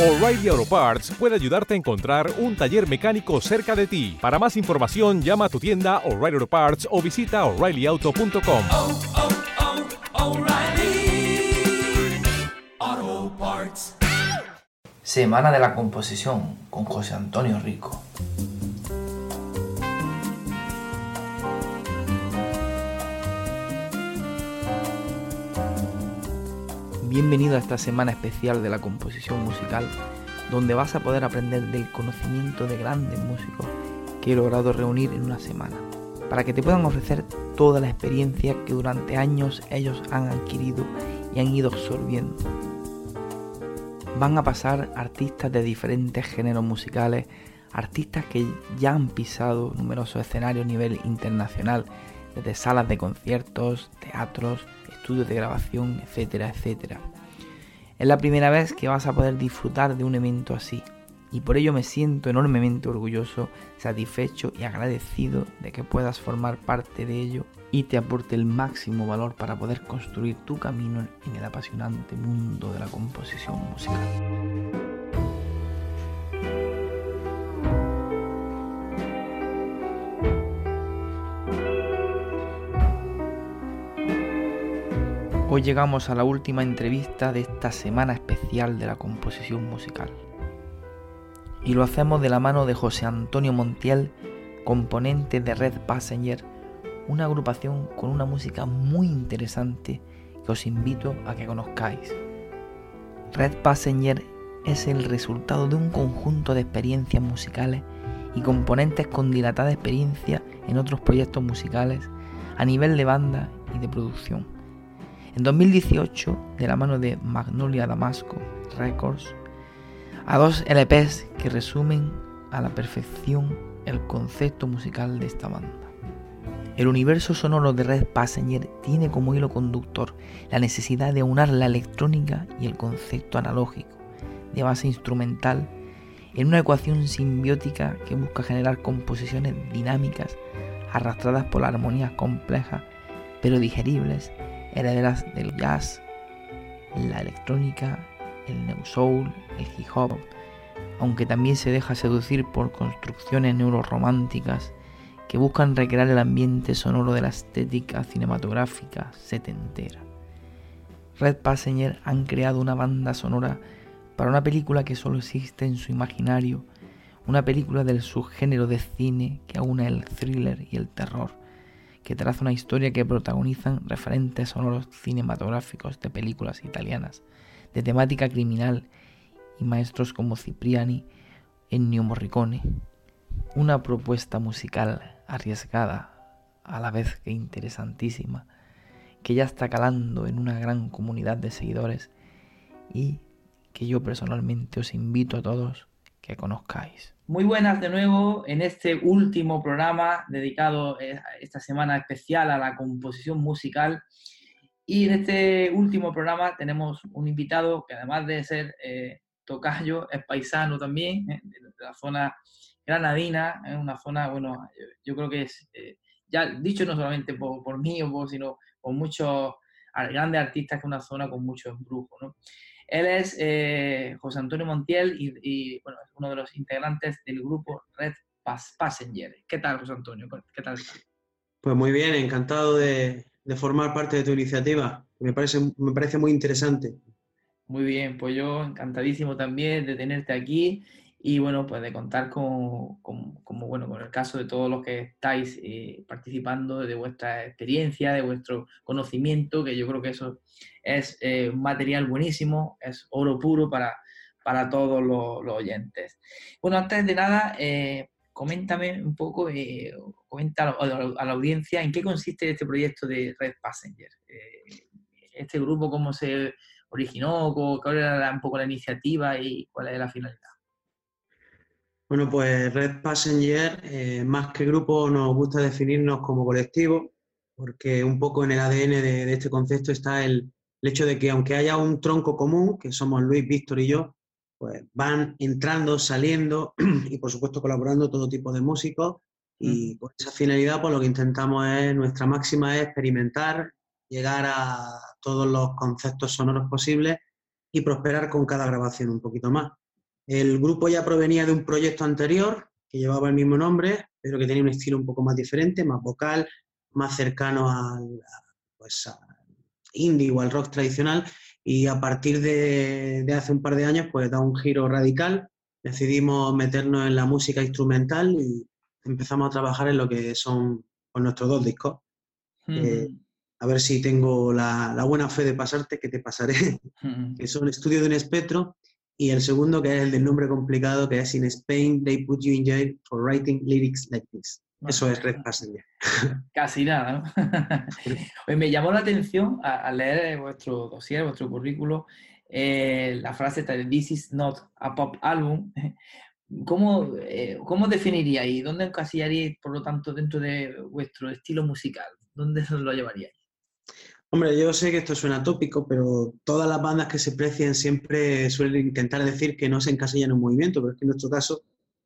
O'Reilly Auto Parts puede ayudarte a encontrar un taller mecánico cerca de ti. Para más información, llama a tu tienda O'Reilly Auto Parts o visita oreillyauto.com. oh, oh, Parts. Semana de la Composición con José Antonio Rico. Bienvenido a esta semana especial de la composición musical, donde vas a poder aprender del conocimiento de grandes músicos que he logrado reunir en una semana, para que te puedan ofrecer toda la experiencia que durante años ellos han adquirido y han ido absorbiendo. Van a pasar artistas de diferentes géneros musicales, artistas que ya han pisado numerosos escenarios a nivel internacional, desde salas de conciertos, teatros, estudios de grabación, etcétera, etcétera. Es la primera vez que vas a poder disfrutar de un evento así, y por ello me siento enormemente orgulloso, satisfecho y agradecido de que puedas formar parte de ello y te aporte el máximo valor para poder construir tu camino en el apasionante mundo de la composición musical. Hoy llegamos a la última entrevista de esta semana especial de la composición musical. Y lo hacemos de la mano de José Antonio Montiel, componente de Red Passenger, una agrupación con una música muy interesante que os invito a que conozcáis. Red Passenger es el resultado de un conjunto de experiencias musicales y componentes con dilatada experiencia en otros proyectos musicales a nivel de banda y de producción. En 2018, de la mano de Magnolia Damasco Records, a dos LPs que resumen a la perfección el concepto musical de esta banda. El universo sonoro de Red Passenger tiene como hilo conductor la necesidad de aunar la electrónica y el concepto analógico, de base instrumental, en una ecuación simbiótica que busca generar composiciones dinámicas arrastradas por armonías complejas pero digeribles herederas del jazz, la electrónica, el neo soul, el hip hop, aunque también se deja seducir por construcciones neurorománticas que buscan recrear el ambiente sonoro de la estética cinematográfica setentera. Red Passenger han creado una banda sonora para una película que solo existe en su imaginario, una película del subgénero de cine que aúna el thriller y el terror que traza una historia que protagonizan referentes sonoros cinematográficos de películas italianas de temática criminal y maestros como Cipriani, Ennio Morricone. Una propuesta musical arriesgada, a la vez que interesantísima, que ya está calando en una gran comunidad de seguidores y que yo personalmente os invito a todos que conozcáis. Muy buenas de nuevo en este último programa dedicado a esta semana especial a la composición musical. Y en este último programa tenemos un invitado que además de ser eh, tocayo, es paisano también, eh, de la zona granadina, es una zona, bueno, yo, creo que es, eh, ya dicho no solamente por, por mí, sino por muchos grandes artistas, que es una zona con mucho embrujo, ¿no? Él es eh, José Antonio Montiel y, y, bueno, es uno de los integrantes del grupo Red Pass Passenger. ¿Qué tal, José Antonio? ¿Qué tal? Pues muy bien, encantado de, de, formar parte de tu iniciativa. Me parece, me parece muy interesante. Muy bien, pues yo encantadísimo también de tenerte aquí y bueno, pues de contar con, con, como, bueno, con el caso de todos los que estáis eh, participando, de vuestra experiencia, de vuestro conocimiento, que yo creo que eso es eh, un material buenísimo, es oro puro para, para todos los, los oyentes. Bueno, antes de nada, eh, coméntame un poco, eh, comenta a la, a la, audiencia en qué consiste este proyecto de Red Passenger. este grupo, cómo se originó, cuál era un poco la iniciativa y cuál es la finalidad. Bueno, pues Red Passenger, eh, más que grupo, nos gusta definirnos como colectivo, porque un poco en el ADN de, de este concepto está el, el, hecho de que aunque haya un tronco común, que somos Luis, Víctor y yo, pues van entrando, saliendo y por supuesto colaborando todo tipo de músicos. Y por esa finalidad, pues lo que intentamos es, nuestra máxima es experimentar, llegar a todos los conceptos sonoros posibles y prosperar con cada grabación un poquito más El grupo ya provenía de un proyecto anterior que llevaba el mismo nombre, pero que tenía un estilo un poco más diferente, más vocal, más cercano al, pues, indie o al rock tradicional. Y a partir de, de, hace un par de años, pues da un giro radical. Decidimos meternos en la música instrumental y empezamos a trabajar en lo que son pues, nuestros dos discos. Eh, a ver si tengo la, la, buena fe de pasarte, que te pasaré, que son Estudio de un Espectro y el segundo, que es el del nombre complicado, que es In Spain, they put you in jail for writing lyrics like this. Eso es Red Passenger. Casi nada, ¿no? pues me llamó la atención al leer vuestro dossier, vuestro currículo, eh, la frase de This is not a pop album. ¿Cómo, eh, ¿Cómo definiríais? ¿Dónde encasillaríais, por lo tanto, dentro de vuestro estilo musical? ¿Dónde lo llevaríais? Hombre, yo sé que esto suena tópico, pero todas las bandas que se precien siempre suelen intentar decir que no se encasillan en un movimiento, pero es que en nuestro caso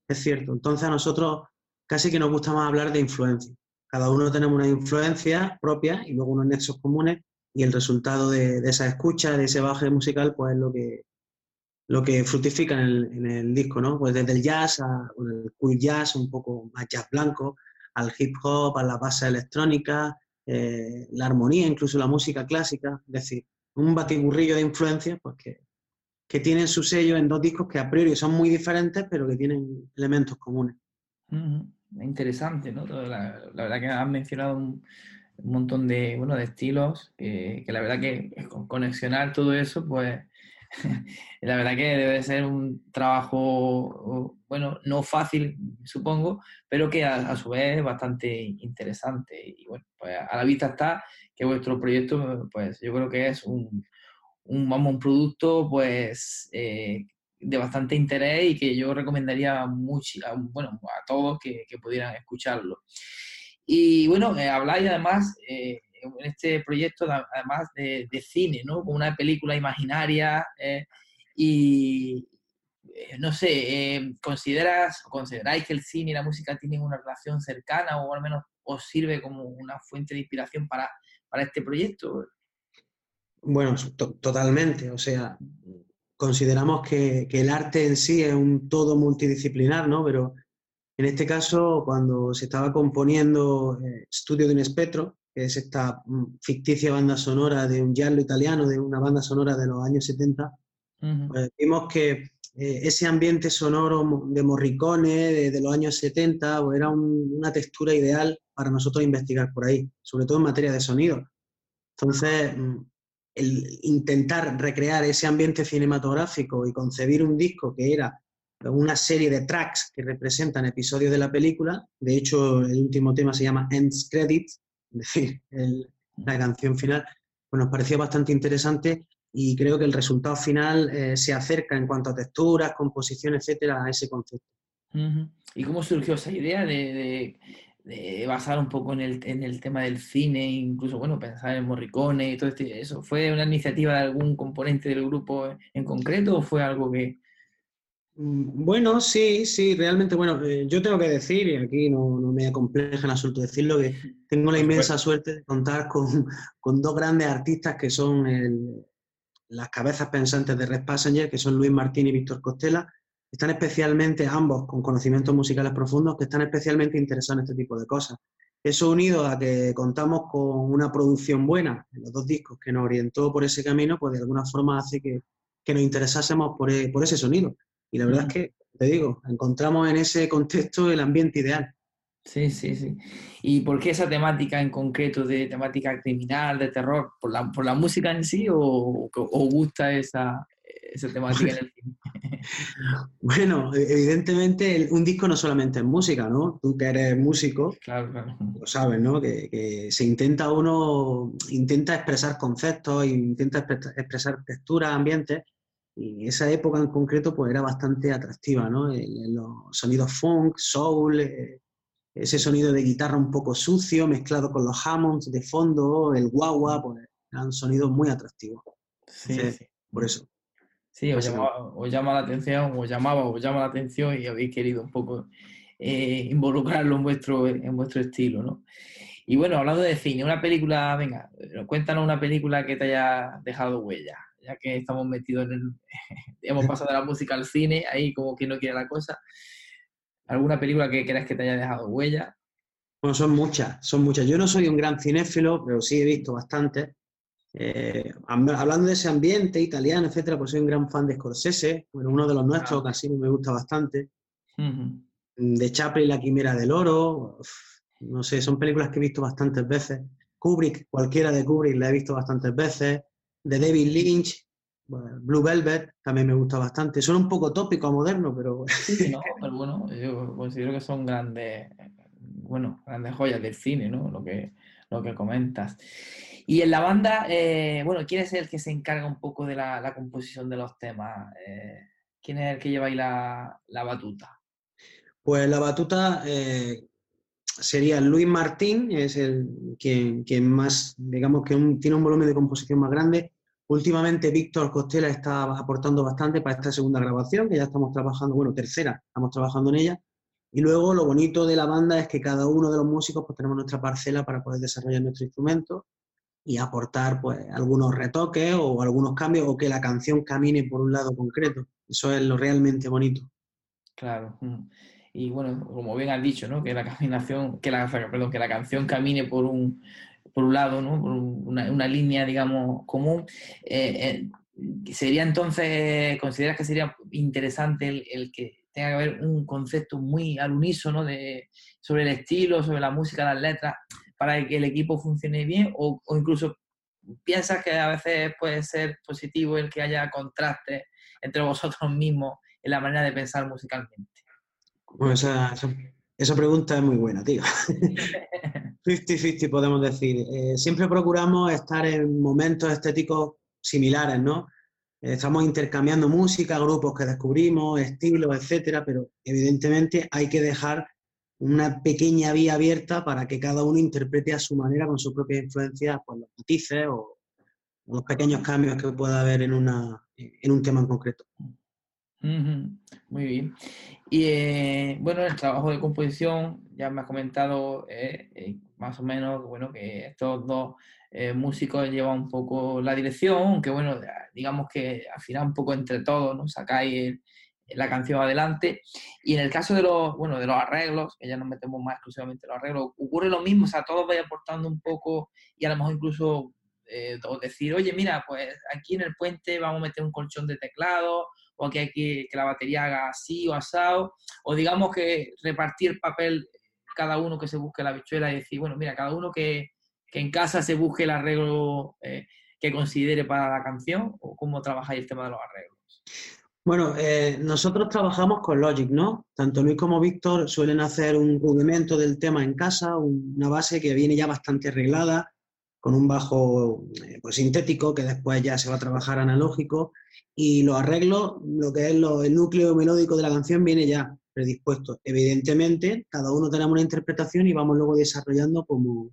es cierto. Entonces a nosotros casi que nos gusta más hablar de influencia. Cada uno tenemos una influencia propia y luego unos nexos comunes y el resultado de, esa escucha, de ese baje musical, pues es lo que, lo que fructifica en el, en el disco, ¿no? Pues desde el jazz, a, el cool jazz, un poco más jazz blanco, al hip hop, a la base electrónica, eh, la armonía, incluso la música clásica, es decir, un batiburrillo de influencias pues que, que, tienen su sello en dos discos que a priori son muy diferentes, pero que tienen elementos comunes. Interesante, ¿no? La, verdad que has mencionado un, montón de, bueno, de estilos, que, la verdad que con conexionar todo eso, pues la verdad que debe ser un trabajo, bueno, no fácil, supongo, pero que a, su vez es bastante interesante. Y bueno, pues a la vista está que vuestro proyecto, pues yo creo que es un, vamos, un producto, pues, eh, de bastante interés y que yo recomendaría mucho, bueno, a todos que, pudieran escucharlo. Y bueno, eh, habláis además eh, en este proyecto además de, cine, ¿no? Con una película imaginaria eh, y eh, no sé, eh, ¿consideras consideráis que el cine y la música tienen una relación cercana o al menos os sirve como una fuente de inspiración para, para este proyecto? Bueno, totalmente. O sea, consideramos que, que, el arte en sí es un todo multidisciplinar, ¿no? Pero en este caso, cuando se estaba componiendo Estudio de un espectro, que es esta mm, ficticia banda sonora de un giallo italiano, de una banda sonora de los años 70, pues vimos que eh, ese ambiente sonoro de Morricone de, los años 70 pues era una textura ideal para nosotros investigar por ahí, sobre todo en materia de sonido. Entonces, mm, el intentar recrear ese ambiente cinematográfico y concebir un disco que era una serie de tracks que representan episodios de la película, de hecho el último tema se llama Ends Credits, decir, la canción final, pues nos pareció bastante interesante y creo que el resultado final eh, se acerca en cuanto a texturas, composición, etcétera, a ese concepto. ¿Y cómo surgió esa idea de, basar un poco en el, en el, tema del cine, incluso, bueno, pensar en Morricone y todo este, eso? ¿Fue una iniciativa de algún componente del grupo en concreto o fue algo que, bueno, sí, sí, realmente, bueno, eh, yo tengo que decir, y aquí no, no me acompleja en absoluto decirlo, que tengo la inmensa suerte de contar con, con dos grandes artistas que son las cabezas pensantes de Red Passenger, que son Luis Martín y Víctor Costela, están especialmente, ambos con conocimientos musicales profundos, que están especialmente interesados en este tipo de cosas. Eso unido a que contamos con una producción buena en los dos discos que nos orientó por ese camino, pues de alguna forma hace que, que nos interesásemos por, e, por ese sonido. Y la verdad es que, te digo, encontramos en ese contexto el ambiente ideal. Sí, sí, sí. ¿Y por qué esa temática en concreto de temática criminal, de terror? ¿Por la, por la música en sí o, o gusta esa, esa temática en el cine? bueno, evidentemente un disco no solamente es música, ¿no? Tú que eres músico, claro, claro. lo sabes, ¿no? Que, que, se intenta uno, intenta expresar conceptos, intenta expresar texturas, ambientes, y esa época en concreto pues era bastante atractiva, ¿no? los sonidos funk, soul, eh, ese sonido de guitarra un poco sucio mezclado con los Hammonds de fondo, el guagua, pues eran sonidos muy atractivos. Sí, Por eso. Sí, os llama, la atención, os llamaba, os llama la atención y habéis querido un poco eh, involucrarlo en vuestro, en vuestro estilo, ¿no? Y bueno, hablando de cine, una película, venga, cuéntanos una película que te haya dejado huella ya que estamos metidos en el... hemos pasado de la música al cine, ahí como que no quiere la cosa. ¿Alguna película que creas que te haya dejado huella? Bueno, son muchas, son muchas. Yo no soy un gran cinéfilo, pero sí he visto bastante. Eh, hablando de ese ambiente italiano, etcétera, pues soy un gran fan de Scorsese, bueno, uno de los nuestros, Ah. casi me gusta bastante. Ujú. De Chaplin, La Quimera del Oro, uf, no sé, son películas que he visto bastantes veces. Kubrick, cualquiera de Kubrick la he visto bastantes veces. De David Lynch, Blue Velvet, también me gusta bastante. Son un poco tópico a moderno, pero Sí, no, pero bueno, yo considero que son grandes, bueno, grandes joyas del cine, ¿no? Lo que, lo que comentas. Y en la banda, eh, bueno, ¿quién es el que se encarga un poco de la, la composición de los temas? Eh, ¿quién es el que lleva ahí la, la batuta? Pues la batuta eh, sería Luis Martín, es el quien, quien más, digamos que un- tiene un volumen de composición más grande. Últimamente Víctor Costela está aportando bastante para esta segunda grabación, que ya estamos trabajando, bueno, tercera, estamos trabajando en ella. Y luego lo bonito de la banda es que cada uno de los músicos pues tenemos nuestra parcela para poder desarrollar nuestro instrumento y aportar pues algunos retoques o algunos cambios o que la canción camine por un lado concreto. Eso es lo realmente bonito. Claro. Y bueno, como bien has dicho, ¿no? Que la caminación, que la, perdón, que la canción camine por un, por un lado, ¿no? Una, una línea, digamos, común. Eh, eh, sería entonces, ¿consideras que sería interesante el, el que tenga que haber un concepto muy al unísono de, sobre el estilo, sobre la música, las letras, para que el equipo funcione bien? O, o incluso piensas que a veces puede ser positivo el que haya contraste entre vosotros mismos en la manera de pensar musicalmente. Bueno, esa, esa- esa pregunta es muy buena, tío. 50-50 podemos decir. Eh, siempre procuramos estar en momentos estéticos similares, ¿no? Eh, estamos intercambiando música, grupos que descubrimos, estilos, etcétera, pero evidentemente hay que dejar una pequeña vía abierta para que cada uno interprete a su manera, con sus propias influencias, pues los matices o, o los pequeños cambios que pueda haber en, una, en un tema en concreto. Muy bien. Y eh, bueno, el trabajo de composición, ya me has comentado eh, eh, más o menos bueno, que estos dos músicos llevan un poco la dirección, aunque bueno, digamos que al final un poco entre todos, ¿no? Sacáis la canción adelante. Y en el caso de los, bueno, de los arreglos, que ya nos metemos más exclusivamente en los arreglos, ocurre lo mismo, o sea, todos vais aportando un poco y a lo mejor incluso decir, oye, mira, pues aquí en el puente vamos a meter un colchón de teclado, o que hay que, que la batería haga así o asado, o digamos que repartir el papel cada uno que se busque la bichuela y decir, bueno, mira, cada uno que, que en casa se busque el arreglo eh, que considere para la canción, o cómo trabajáis el tema de los arreglos. Bueno, eh, nosotros trabajamos con Logic, ¿no? Tanto Luis como Víctor suelen hacer un rudimento del tema en casa, un- una base que viene ya bastante arreglada, con un bajo eh, pues, sintético que después ya se va a trabajar analógico. Y los arreglos, lo que es lo- el núcleo melódico de la canción, viene ya predispuesto. Evidentemente, cada uno tenemos una interpretación y vamos luego desarrollando como,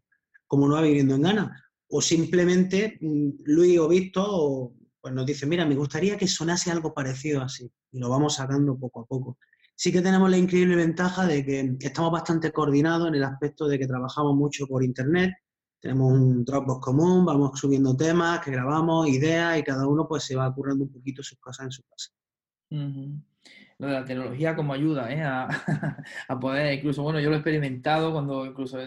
como nos va viniendo en gana. O simplemente mm, Luis o Víctor o, pues nos dicen, mira, me gustaría que sonase algo parecido así. Y lo vamos sacando poco a poco. Sí que tenemos la increíble ventaja de que estamos bastante coordinados en el aspecto de que trabajamos mucho por internet. Tenemos un Dropbox común, vamos subiendo temas que grabamos, ideas y cada uno pues se va currando un poquito sus cosas en su casa. Lo de la tecnología como ayuda ¿eh? a, a poder, incluso, bueno, yo lo he experimentado cuando incluso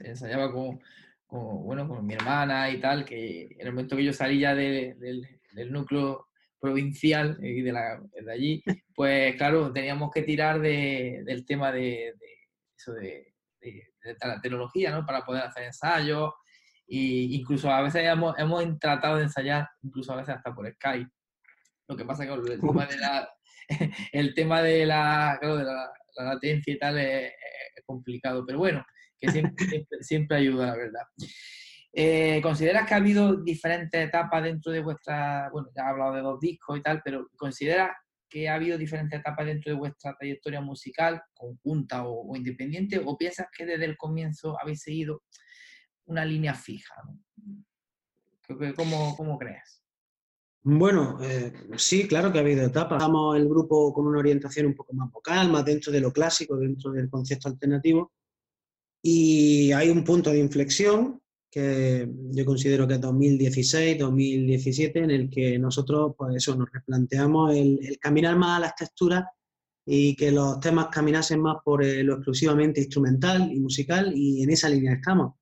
ensayaba con, con, bueno, con mi hermana y tal, que en el momento que yo salí ya de- del, del núcleo provincial y de, la, de allí, pues claro, teníamos que tirar de- del tema de, eso de- de la tecnología, ¿no? Para poder hacer ensayos. Y incluso a veces hemos, hemos tratado de ensayar, incluso a veces hasta por Skype. Lo que pasa que el tema de la, el tema de la, claro, de la, la latencia y tal es, es complicado, pero bueno, que siempre, siempre, siempre ayuda, la verdad. Eh, ¿Consideras que ha habido diferentes etapas dentro de vuestra, bueno, ya he hablado de dos discos y tal, pero ¿consideras que ha habido diferentes etapas dentro de vuestra trayectoria musical, conjunta o, o independiente, o piensas que desde el comienzo habéis seguido una línea fija? ¿no? ¿Cómo, ¿Cómo crees? Bueno, eh, sí, claro que ha habido etapas. Estamos el grupo con una orientación un poco más vocal, más dentro de lo clásico, dentro del concepto alternativo. Y hay un punto de inflexión que yo considero que es 2016, 2017, en el que nosotros, pues eso, nos replanteamos el, el caminar más a las texturas y que los temas caminasen más por eh, lo exclusivamente instrumental y musical, y en esa línea estamos.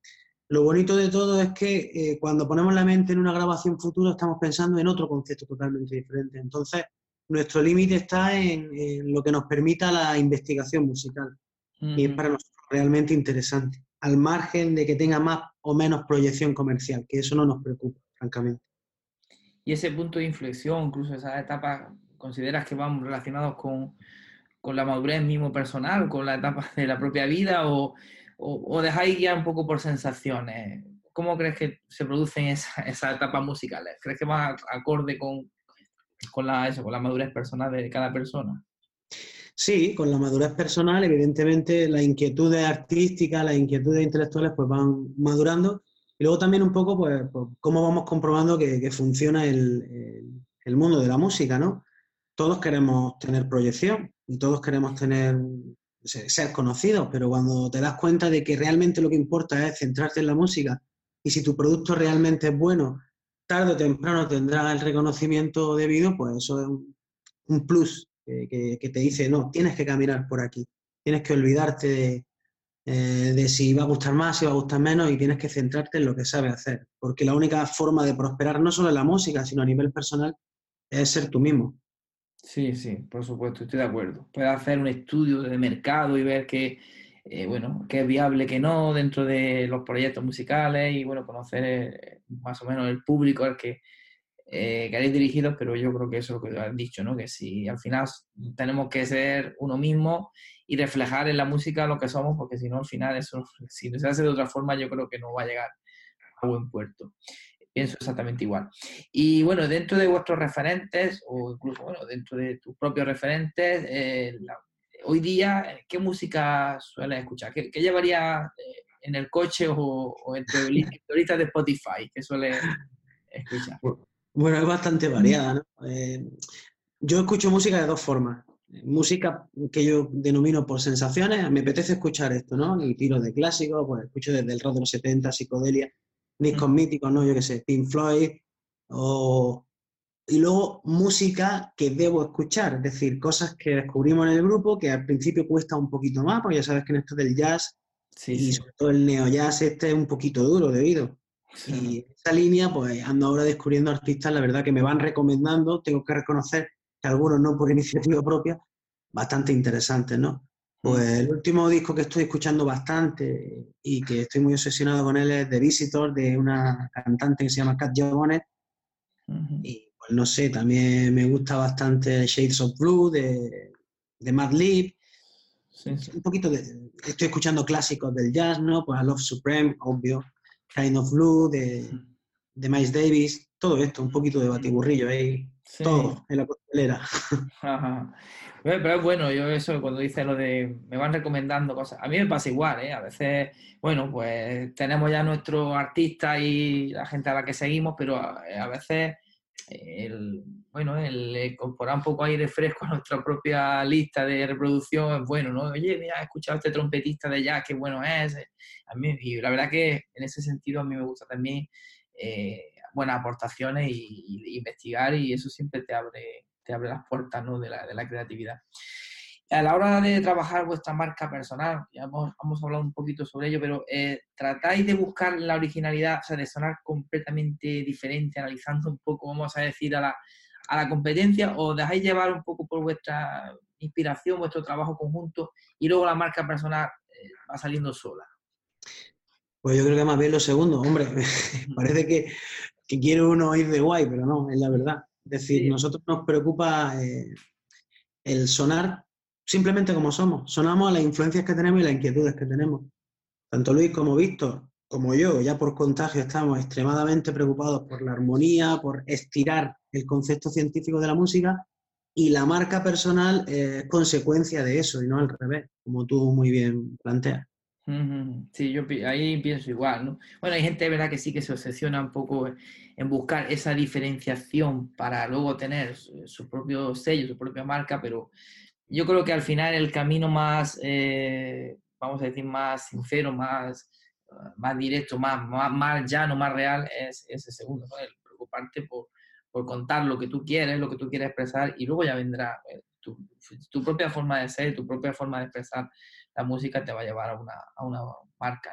Lo bonito de todo es que eh, cuando ponemos la mente en una grabación futura estamos pensando en otro concepto totalmente diferente. Entonces, nuestro límite está en, en, lo que nos permita la investigación musical. Uh -huh. Y es para nosotros realmente interesante, al margen de que tenga más o menos proyección comercial, que eso no nos preocupa, francamente. Y ese punto de inflexión, incluso esas etapas, ¿consideras que van relacionados con, con la madurez mismo personal, con la etapa de la propia vida, o, o, o dejáis ya un poco por sensaciones? ¿Cómo crees que se producen esas esa etapas musicales? ¿Crees que va acorde con, con, la, eso, con la madurez personal de cada persona? Sí, con la madurez personal, evidentemente las inquietudes artísticas, las inquietudes intelectuales pues van madurando y luego también un poco pues, pues cómo vamos comprobando que, que funciona el, el, el, mundo de la música, ¿no? Todos queremos tener proyección y todos queremos tener ser conocidos, pero cuando te das cuenta de que realmente lo que importa es centrarte en la música y si tu producto realmente es bueno, tarde o temprano tendrá el reconocimiento debido, pues eso es un, plus que, te dice, no, tienes que caminar por aquí, tienes que olvidarte de, eh, de, si va a gustar más, si va a gustar menos y tienes que centrarte en lo que sabes hacer, porque la única forma de prosperar no solo en la música, sino a nivel personal, es ser tú mismo. Sí, sí, por supuesto, estoy de acuerdo. Puedes hacer un estudio de mercado y ver que, eh, bueno, qué es viable, que no dentro de los proyectos musicales y, bueno, conocer eh, más o menos el público al que eh, queréis dirigidos, pero yo creo que eso es lo que has dicho, ¿no? Que si al final tenemos que ser uno mismo y reflejar en la música lo que somos, porque si no, al final eso, si se hace de otra forma, yo creo que no va a llegar a buen puerto. Pienso exactamente igual. Y bueno, dentro de vuestros referentes, o incluso, bueno, dentro de tus propios referentes, eh, la, hoy día, ¿qué música sueles escuchar? ¿Qué, qué llevarías eh, en el coche o, o en tu lista de Spotify? ¿Qué sueles escuchar? Bueno, es bastante variada, ¿no? Eh, yo escucho música de dos formas. Música que yo denomino por sensaciones, me apetece escuchar esto, ¿no? Y tiro de clásicos, pues escucho desde el rock de los 70, psicodelia, discos mm. míticos, ¿no? Yo qué sé, Pink Floyd, o... Y luego música que debo escuchar, es decir, cosas que descubrimos en el grupo que al principio cuesta un poquito más, porque ya sabes que en esto del jazz sí, y sobre todo el neo jazz este es un poquito duro de oído. Sí. Y esa línea, pues ando ahora descubriendo artistas, la verdad que me van recomendando, tengo que reconocer que algunos no por iniciativa propia, bastante interesantes, ¿no? Pues el último disco que estoy escuchando bastante y que estoy muy obsesionado con él es The Visitor, de una cantante que se llama Kat. Uh -huh. Y pues no sé, también me gusta bastante Shades of Blue, de, de Mad Lib. Sí, sí. Un poquito de. Estoy escuchando clásicos del jazz, ¿no? Pues I Love Supreme, obvio. Kind of Blue, de, de Miles Davis, todo esto, un poquito de batiburrillo ahí, sí. todo en la costelera. Ajá. Pero es bueno, yo eso cuando dice lo de me van recomendando cosas, a mí me pasa igual, ¿eh? A veces, bueno, pues tenemos ya nuestro artista y la gente a la que seguimos, pero a, a veces el, bueno, el incorporar un poco aire fresco a nuestra propia lista de reproducción es bueno, ¿no? Oye, mira, he escuchado a este trompetista de jazz, qué bueno es. A mí, y la verdad que en ese sentido a mí me gusta también eh, buenas aportaciones y, y, investigar y eso siempre te abre, te abre las puertas ¿no? de, la, de la creatividad a la hora de trabajar vuestra marca personal, ya hemos, hemos hablado un poquito sobre ello, pero eh, tratáis de buscar la originalidad, o sea, de sonar completamente diferente, analizando un poco, vamos a decir, a la, a la competencia, o dejáis llevar un poco por vuestra inspiración, vuestro trabajo conjunto, y luego la marca personal eh, va saliendo sola. Pues yo creo que más bien lo segundo, hombre, parece que, que quiere uno ir de guay, pero no, es la verdad. Es decir, sí. nosotros nos preocupa eh, el sonar simplemente como somos. Sonamos a las influencias que tenemos y las inquietudes que tenemos. Tanto Luis como Víctor, como yo, ya por contagio estamos extremadamente preocupados por la armonía, por estirar el concepto científico de la música y la marca personal es consecuencia de eso y no al revés, como tú muy bien planteas. Sí, yo ahí pienso igual, ¿no? Bueno, hay gente, verdad, que sí que se obsesiona un poco en buscar esa diferenciación para luego tener su, propio sello, su propia marca, pero yo creo que al final el camino más, eh, vamos a decir, más sincero, más más directo, más, más, más llano, más real, es ese segundo, ¿no? El preocuparte por, por contar lo que tú quieres, lo que tú quieres expresar, y luego ya vendrá eh, tu propia forma de ser, tu propia forma de expresar la música te va a llevar a una, a una marca.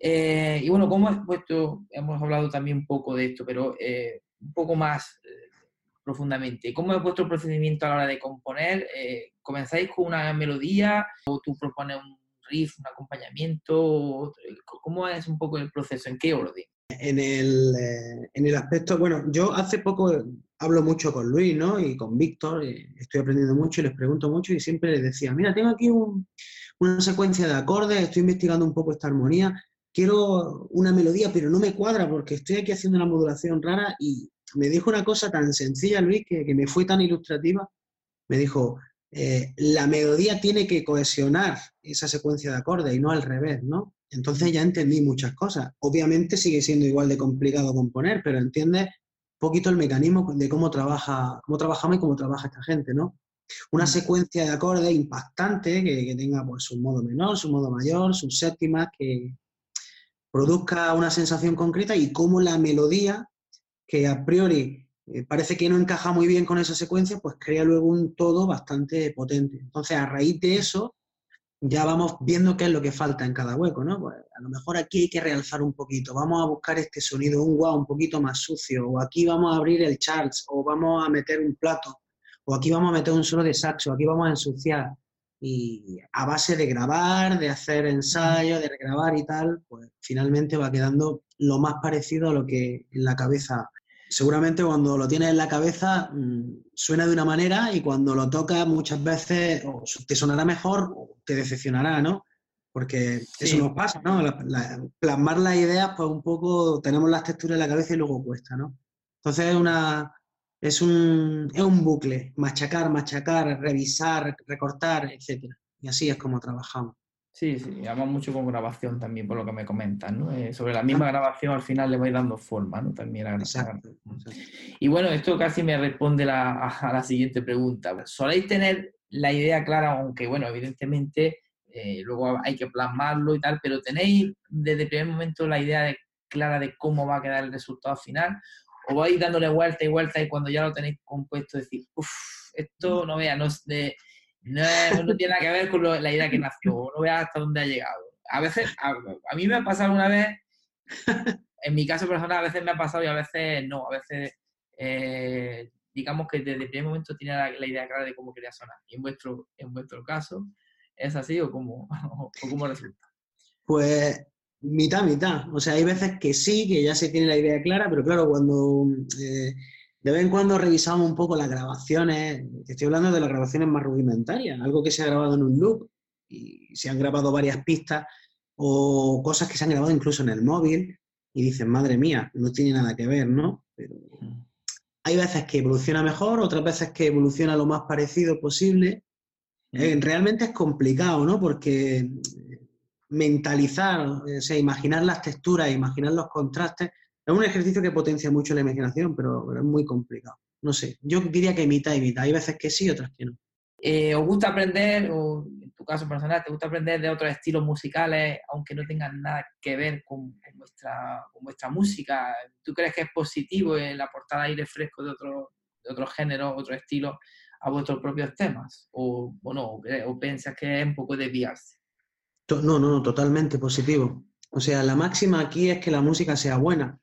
Eh, y bueno, ¿cómo has puesto? Hemos hablado también un poco de esto, pero eh, un poco más eh, profundamente. ¿Cómo es vuestro procedimiento a la hora de componer? ¿Comenzáis con una melodía o tú propones un riff, un acompañamiento? ¿Cómo es un poco el proceso? ¿En qué orden? En el, en el aspecto, bueno, yo hace poco hablo mucho con Luis, ¿no? Y con Víctor, estoy aprendiendo mucho y les pregunto mucho y siempre les decía, mira, tengo aquí un- una secuencia de acordes, estoy investigando un poco esta armonía, quiero una melodía, pero no me cuadra porque estoy aquí haciendo una modulación rara y me dijo una cosa tan sencilla, Luis, que, que me fue tan ilustrativa, me dijo, eh, la melodía tiene que cohesionar esa secuencia de acordes y no al revés, ¿no? Entonces ya entendí muchas cosas. Obviamente sigue siendo igual de complicado componer, pero entiendes poquito el mecanismo de cómo trabaja, cómo trabajamos y cómo trabaja esta gente, ¿no? Una Mm. secuencia de acordes impactante que, que tenga pues su modo menor, su modo mayor, sus séptimas, que produzca una sensación concreta y cómo la melodía, que a priori eh, parece que no encaja muy bien con esa secuencia, pues crea luego un todo bastante potente. Entonces, a raíz de eso, ya vamos viendo qué es lo que falta en cada hueco, ¿no? Pues a lo mejor aquí hay que realzar un poquito, vamos a buscar este sonido, un guau un poquito más sucio, o aquí vamos a abrir el Charles, o vamos a meter un plato, o aquí vamos a meter un solo de saxo, aquí vamos a ensuciar. Y a base de grabar, de hacer ensayos, de regrabar y tal, pues finalmente va quedando lo más parecido a lo que en la cabeza. Seguramente cuando lo tienes en la cabeza mm, suena de una manera y cuando lo tocas muchas veces o te sonará mejor o te decepcionará, ¿no? Porque Sí. eso nos pasa, ¿no? La- la- plasmar las ideas, pues un poco tenemos las texturas en la cabeza y luego cuesta, ¿no? Entonces es una es un, es un bucle, machacar, machacar, revisar, recortar, etcétera. Y así es como trabajamos. Sí, sí, además mucho con grabación también, por lo que me comentas, ¿no? Eh, sobre la misma grabación al final le vais dando forma, ¿no? También a Exacto. Y bueno, esto casi me responde la- a, a la siguiente pregunta. ¿Soléis tener la idea clara, aunque bueno, evidentemente eh, luego hay que plasmarlo y tal, pero tenéis desde el primer momento la idea de- clara de cómo va a quedar el resultado final? ¿O vais dándole vuelta y vuelta y cuando ya lo tenéis compuesto decir, uff, esto no vea, no, es de- no, tiene nada que ver con la idea que nació, no vea hasta dónde ha llegado? A veces, a, mí me ha pasado una vez, en mi caso personal, a veces me ha pasado y a veces no, a veces eh, digamos que desde el primer momento tenía la, idea clara de cómo quería sonar. Y en vuestro, en vuestro caso, ¿es así o cómo, cómo resulta? Pues mitad, mitad. O sea, hay veces que sí, que ya se tiene la idea clara, pero claro, cuando eh, de vez en cuando revisamos un poco las grabaciones, estoy hablando de las grabaciones más rudimentarias, algo que se ha grabado en un loop y se han grabado varias pistas o cosas que se han grabado incluso en el móvil y dicen, madre mía, no tiene nada que ver, ¿no? Pero hay veces que evoluciona mejor, otras veces que evoluciona lo más parecido posible. Eh, realmente es complicado, ¿no? Porque eh, mentalizar, o sea, imaginar las texturas, imaginar los contrastes, es un ejercicio que potencia mucho la imaginación, pero, pero es muy complicado. No sé, yo diría que mitad y mitad. Hay veces que sí, otras que no. Eh, ¿Os gusta aprender, o en tu caso personal, te gusta aprender de otros estilos musicales, aunque no tengan nada que ver con, con vuestra, con vuestra música? ¿Tú crees que es positivo el aportar aire fresco de otro, de otros géneros, otros estilos a vuestros propios temas? ¿O, o no? ¿O, o piensas que es un poco desviarse? No, no, no, totalmente positivo. O sea, la máxima aquí es que la música sea buena.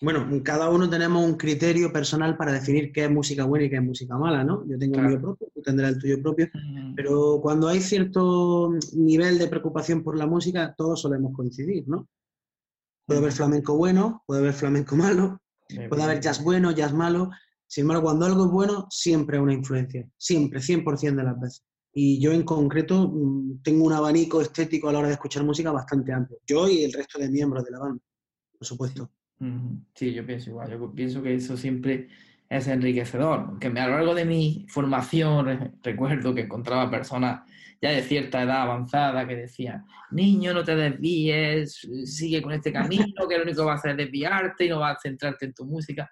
Bueno, cada uno tenemos un criterio personal para definir qué es música buena y qué es música mala, ¿no? Yo tengo Claro. el mío propio, tú tendrás el tuyo propio, pero cuando hay cierto nivel de preocupación por la música, todos solemos coincidir, ¿no? Puede haber flamenco bueno, puede haber flamenco malo, puede haber jazz bueno, jazz malo. Sin embargo, cuando algo es bueno, siempre hay una influencia, siempre, 100% de las veces. Y yo en concreto mm, tengo un abanico estético a la hora de escuchar música bastante amplio. Yo y el resto de miembros de la banda, por supuesto. Sí, yo pienso igual. Yo pienso que eso siempre es enriquecedor. Que me- a lo largo de mi formación re- recuerdo que encontraba personas ya de cierta edad avanzada que decían, niño, no te desvíes, sigue con este camino, que lo único que va a hacer es desviarte y no va a centrarte en tu música.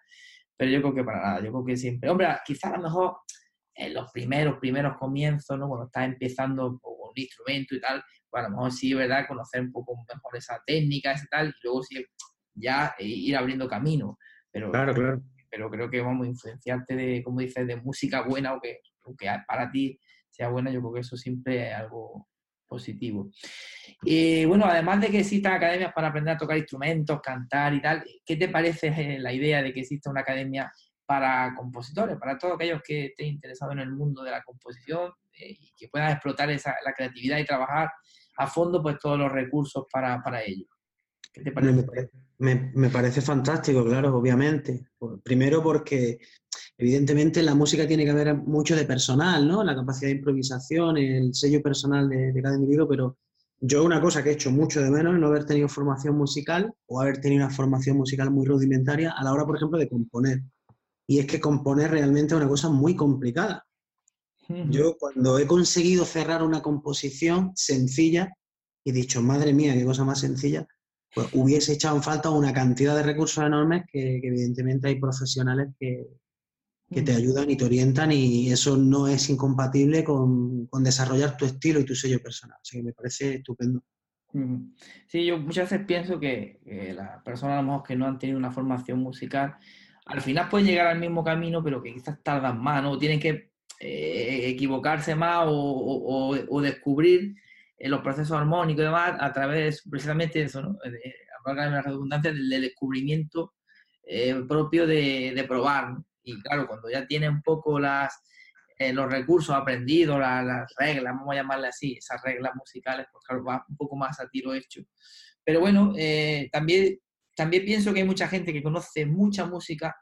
Pero yo creo que para nada, yo creo que siempre, hombre, quizá a lo mejor en los primeros, primeros comienzos, ¿no? Cuando estás empezando, o un instrumento y tal, pues a lo mejor sí, ¿verdad? Conocer un poco mejor esa técnica, ese tal, y luego sí ya eh, ir abriendo camino. Pero, claro, claro. Pero creo que vamos a influenciarte de, como dices, de música buena o que, que para ti sea buena, yo creo que eso siempre es algo positivo. Y bueno, además de que existan academias para aprender a tocar instrumentos, cantar y tal, ¿qué te parece eh, la idea de que exista una academia para compositores, para todos aquellos que estén interesados en el mundo de la composición eh, y que puedan explotar esa, la creatividad y trabajar a fondo pues todos los recursos para, para ello? ¿Qué te parece? Me, me, parece fantástico, claro, obviamente. Primero porque evidentemente en la música tiene que haber mucho de personal, ¿no? La capacidad de improvisación, el sello personal de, de cada individuo, pero yo una cosa que he hecho mucho de menos es no haber tenido formación musical o haber tenido una formación musical muy rudimentaria a la hora, por ejemplo, de componer. Y es que componer realmente es una cosa muy complicada. Yo cuando he conseguido cerrar una composición sencilla y dicho, madre mía, qué cosa más sencilla, pues hubiese echado en falta una cantidad de recursos enormes que, evidentemente hay profesionales que, que, te ayudan y te orientan y eso no es incompatible con, con, desarrollar tu estilo y tu sello personal. Así que me parece estupendo. Sí, yo muchas veces pienso que, que las personas a lo mejor que no han tenido una formación musical al final pueden llegar al mismo camino, pero que quizás tardan más, ¿no? Tienen que eh, equivocarse más o, descubrir eh, los procesos armónicos y demás a través precisamente de eso, ¿no? De, la redundancia del, descubrimiento eh, propio de, probar. Y claro, cuando ya tiene un poco las, los recursos aprendidos, las, reglas, vamos a llamarle así, esas reglas musicales, pues claro, va un poco más a tiro hecho. Pero bueno, también también pienso que hay mucha gente que conoce mucha música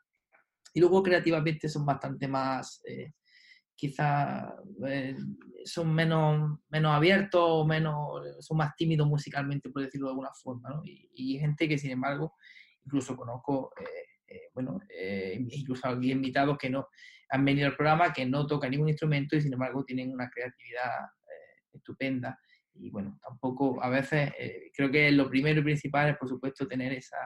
y luego creativamente son bastante más, eh, quizás eh, son menos, menos abiertos, menos, son más tímidos musicalmente, por decirlo de alguna forma. ¿no? Y, gente que, sin embargo, incluso conozco, eh, bueno, incluso aquí invitados que no han venido al programa, que no tocan ningún instrumento y, sin embargo, tienen una creatividad estupenda y bueno, tampoco a veces eh, creo que lo primero y principal es por supuesto tener esa,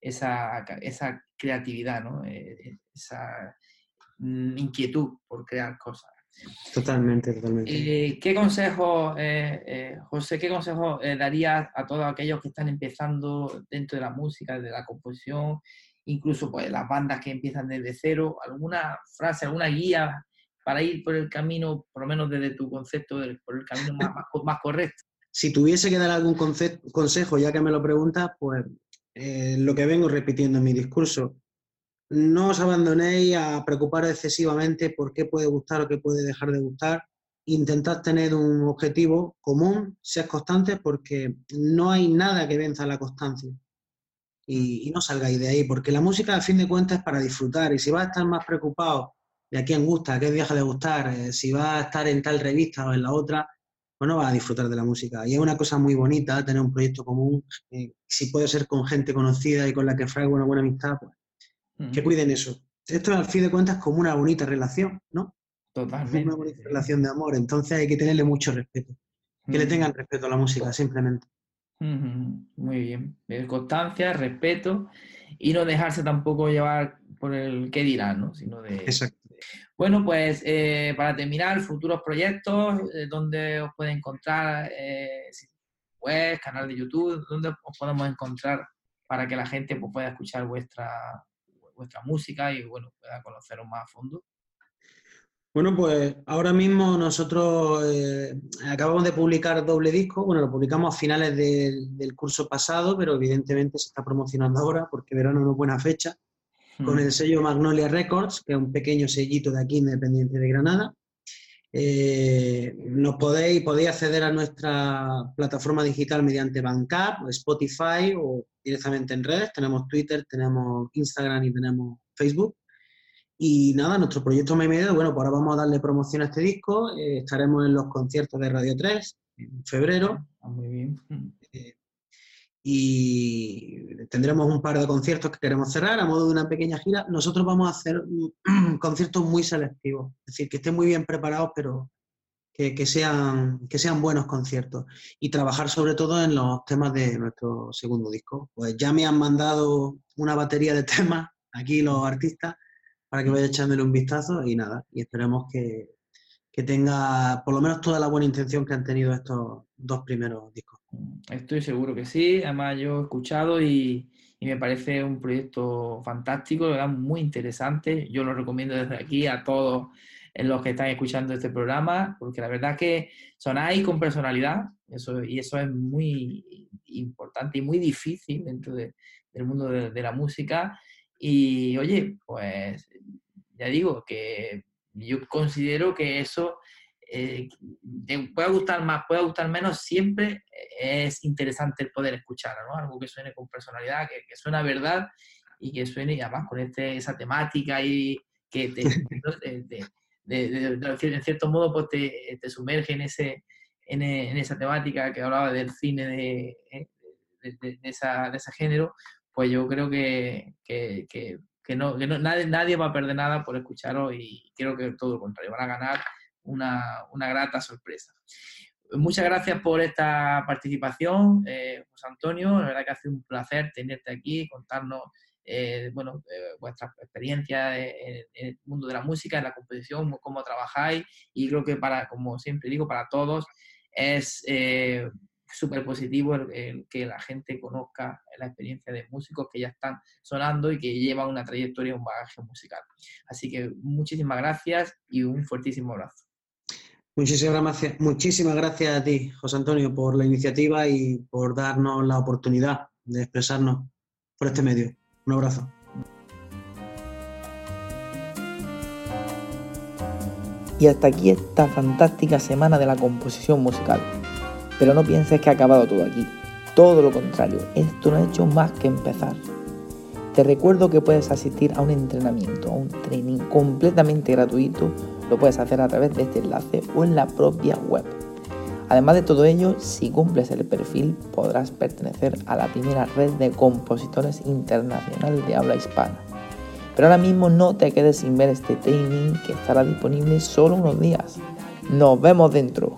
esa, esa creatividad, ¿no? Eh, esa inquietud por crear cosas. Totalmente, totalmente. Eh, ¿Qué consejo, José, qué consejo darías a todos aquellos que están empezando dentro de la música, de la composición, incluso pues las bandas que empiezan desde cero? ¿Alguna frase, alguna guía para ir por el camino, por lo menos desde tu concepto, por el camino más, más, correcto? Si tuviese que dar algún consejo, ya que me lo preguntas, pues eh, lo que vengo repitiendo en mi discurso, no os abandonéis a preocupar excesivamente por qué puede gustar o qué puede dejar de gustar. Intentad tener un objetivo común, seas constantes, porque no hay nada que venza la constancia. Y, no salgáis de ahí, porque la música, a fin de cuentas, es para disfrutar. Y si vas a estar más preocupado de a quién gusta, qué deja de gustar, eh, si va a estar en tal revista o en la otra, pues no va a disfrutar de la música. Y es una cosa muy bonita tener un proyecto común, eh, si puede ser con gente conocida y con la que fraigo una buena amistad, pues que cuiden eso. Esto al fin de cuentas es como una bonita relación, ¿no? Totalmente. una bonita relación de amor, entonces hay que tenerle mucho respeto. Que le tengan respeto a la música, simplemente. Muy bien. Constancia, respeto y no dejarse tampoco llevar por el qué dirán, ¿no? Sino de, Exacto. Bueno, pues eh, para terminar, futuros proyectos, eh, donde os puede encontrar, eh, web, canal de YouTube, donde os podemos encontrar para que la gente pues, pueda escuchar vuestra, vuestra música y bueno, pueda conoceros más a fondo. Bueno, pues ahora mismo nosotros eh, acabamos de publicar doble disco. Bueno, lo publicamos a finales del curso pasado, pero evidentemente se está promocionando ahora porque verano no es buena fecha con el sello Magnolia Records, que es un pequeño sellito de aquí independiente de Granada. Eh, nos podéis, podéis acceder a nuestra plataforma digital mediante Bandcamp, Spotify o directamente en redes. Tenemos Twitter, tenemos Instagram y tenemos Facebook. Y nada, nuestro proyecto Me Medio, bueno, pues ahora vamos a darle promoción a este disco. Eh, estaremos en los conciertos de Radio 3 en febrero. Ah, muy bien. Y tendremos un par de conciertos que queremos cerrar a modo de una pequeña gira. Nosotros vamos a hacer conciertos muy selectivos, es decir, que estén muy bien preparados, pero que, sean, que sean buenos conciertos. Y trabajar sobre todo en los temas de nuestro segundo disco. Pues ya me han mandado una batería de temas aquí los artistas para que vaya echándole un vistazo y nada, y esperemos que, que tenga por lo menos toda la buena intención que han tenido estos dos primeros discos. Estoy seguro que sí, además yo he escuchado y, me parece un proyecto fantástico, muy interesante. Yo lo recomiendo desde aquí a todos los que están escuchando este programa, porque la verdad es que sonáis con personalidad, y eso es muy importante y muy difícil dentro del mundo de, la música. Y oye, pues ya digo que yo considero que eso eh, pueda gustar más, pueda gustar menos, siempre es interesante el poder escuchar, ¿no? Algo que suene con personalidad, que, que suena verdad y que suene además con este, esa temática y que te, en cierto modo pues te, te sumerge en, ese, en, en, esa temática que hablaba del cine de, eh, de, esa, de ese género, pues yo creo que, que, que, no, que no, nadie, nadie va a perder nada por escucharlo y creo que todo lo contrario, van a ganar una, una grata sorpresa. Muchas gracias por esta participación, eh, José Antonio. La verdad que ha sido un placer tenerte aquí, contarnos eh, bueno, eh, vuestras experiencias en, el mundo de la música, en la composición, cómo trabajáis y creo que para, como siempre digo, para todos es eh, súper positivo que la gente conozca la experiencia de músicos que ya están sonando y que llevan una trayectoria, un bagaje musical. Así que muchísimas gracias y un fuertísimo abrazo. Muchísimas gracias, muchísimas gracias a ti, José Antonio, por la iniciativa y por darnos la oportunidad de expresarnos por este medio. Un abrazo. Y hasta aquí esta fantástica semana de la composición musical. Pero no pienses que ha acabado todo aquí. Todo lo contrario, esto no ha hecho más que empezar. Te recuerdo que puedes asistir a un entrenamiento, a un training completamente gratuito. Lo puedes hacer a través de este enlace o en la propia web Además de todo ello, si cumples el perfil podrás pertenecer a la primera red de compositores internacionales de habla hispana. Pero ahora mismo no te quedes sin ver este training que estará disponible solo unos días. Nos vemos dentro.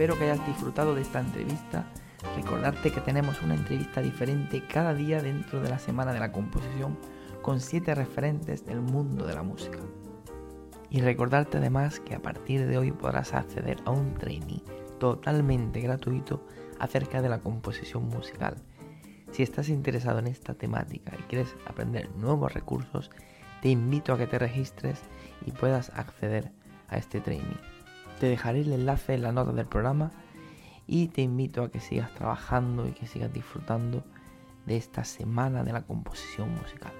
Espero que hayas disfrutado de esta entrevista. Recordarte que tenemos una entrevista diferente cada día dentro de la semana de la composición con siete referentes del mundo de la música. Y recordarte además que a partir de hoy podrás acceder a un training totalmente gratuito acerca de la composición musical. Si estás interesado en esta temática y quieres aprender nuevos recursos, te invito a que te registres y puedas acceder a este training. Te dejaré el enlace en la nota del programa y te invito a que sigas trabajando y que sigas disfrutando de esta semana de la composición musical.